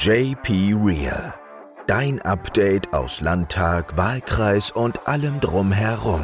JP Real. Dein Update aus Landtag, Wahlkreis und allem drumherum.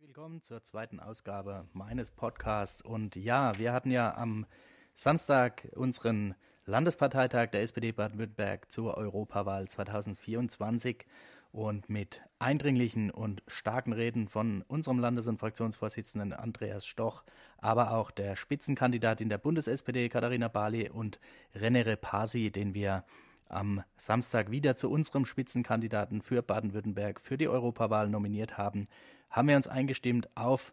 Willkommen zur zweiten Ausgabe meines Podcasts. Und ja, wir hatten ja am Samstag unseren Landesparteitag der SPD Baden-Württemberg zur Europawahl 2024 und mit eindringlichen und starken Reden von unserem Landes- und Fraktionsvorsitzenden Andreas Stoch, aber auch der Spitzenkandidatin der Bundes-SPD Katharina Barley und René Repasi, den wir am Samstag wieder zu unserem Spitzenkandidaten für Baden-Württemberg für die Europawahl nominiert haben, haben wir uns eingestimmt auf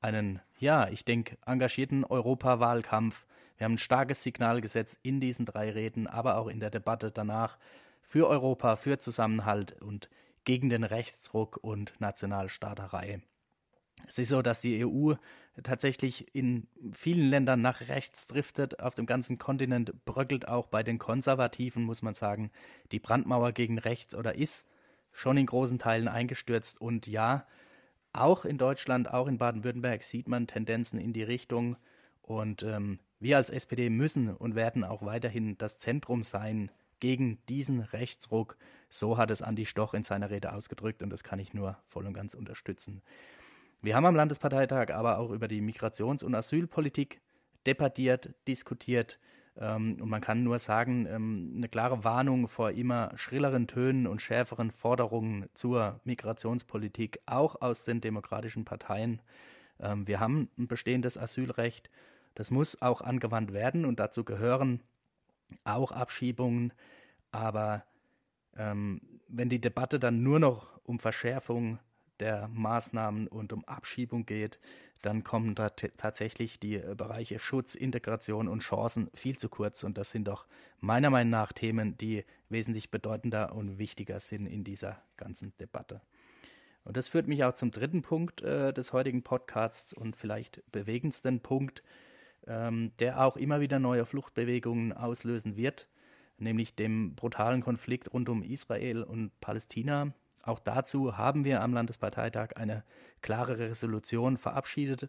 einen, ja, ich denke, engagierten Europawahlkampf. Wir haben ein starkes Signal gesetzt in diesen drei Reden, aber auch in der Debatte danach für Europa, für Zusammenhalt und gegen den Rechtsruck und Nationalstaaterei. Es ist so, dass die EU tatsächlich in vielen Ländern nach rechts driftet. Auf dem ganzen Kontinent bröckelt auch bei den Konservativen, muss man sagen, die Brandmauer gegen rechts oder ist schon in großen Teilen eingestürzt. Und ja, auch in Deutschland, auch in Baden-Württemberg sieht man Tendenzen in die Richtung. Und ähm, wir als SPD müssen und werden auch weiterhin das Zentrum sein gegen diesen Rechtsruck. So hat es Andi Stoch in seiner Rede ausgedrückt und das kann ich nur voll und ganz unterstützen. Wir haben am Landesparteitag aber auch über die Migrations- und Asylpolitik debattiert, diskutiert. Ähm, und man kann nur sagen, ähm, eine klare Warnung vor immer schrilleren Tönen und schärferen Forderungen zur Migrationspolitik, auch aus den demokratischen Parteien. Ähm, wir haben ein bestehendes Asylrecht. Das muss auch angewandt werden und dazu gehören auch Abschiebungen, aber ähm, wenn die Debatte dann nur noch um Verschärfung der Maßnahmen und um Abschiebung geht, dann kommen da tatsächlich die äh, Bereiche Schutz, Integration und Chancen viel zu kurz. Und das sind doch meiner Meinung nach Themen, die wesentlich bedeutender und wichtiger sind in dieser ganzen Debatte. Und das führt mich auch zum dritten Punkt äh, des heutigen Podcasts und vielleicht bewegendsten Punkt, ähm, der auch immer wieder neue Fluchtbewegungen auslösen wird, nämlich dem brutalen Konflikt rund um Israel und Palästina. Auch dazu haben wir am Landesparteitag eine klare Resolution verabschiedet.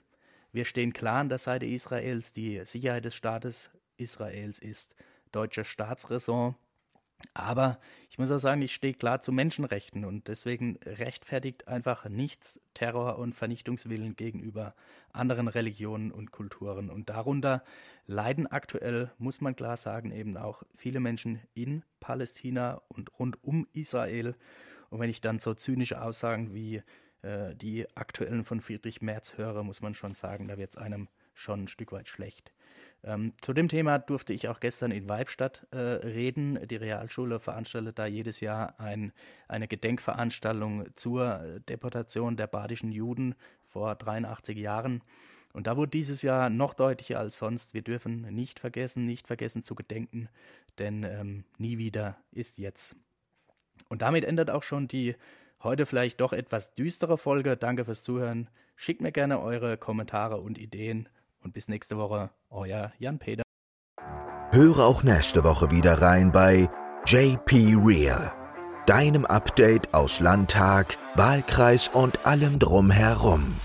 Wir stehen klar an der Seite Israels. Die Sicherheit des Staates Israels ist deutsche Staatsräson. Aber ich muss auch sagen, ich stehe klar zu Menschenrechten und deswegen rechtfertigt einfach nichts Terror und Vernichtungswillen gegenüber anderen Religionen und Kulturen. Und darunter leiden aktuell, muss man klar sagen, eben auch viele Menschen in Palästina und rund um Israel. Und wenn ich dann so zynische Aussagen wie äh, die aktuellen von Friedrich Merz höre, muss man schon sagen, da wird es einem schon ein Stück weit schlecht. Ähm, zu dem Thema durfte ich auch gestern in Weibstadt äh, reden. Die Realschule veranstaltet da jedes Jahr ein, eine Gedenkveranstaltung zur Deportation der badischen Juden vor 83 Jahren. Und da wurde dieses Jahr noch deutlicher als sonst, wir dürfen nicht vergessen, nicht vergessen zu gedenken, denn ähm, nie wieder ist jetzt. Und damit endet auch schon die heute vielleicht doch etwas düstere Folge. Danke fürs Zuhören. Schickt mir gerne eure Kommentare und Ideen und bis nächste Woche, euer Jan-Peter. Höre auch nächste Woche wieder rein bei JP Real, deinem Update aus Landtag, Wahlkreis und allem drumherum.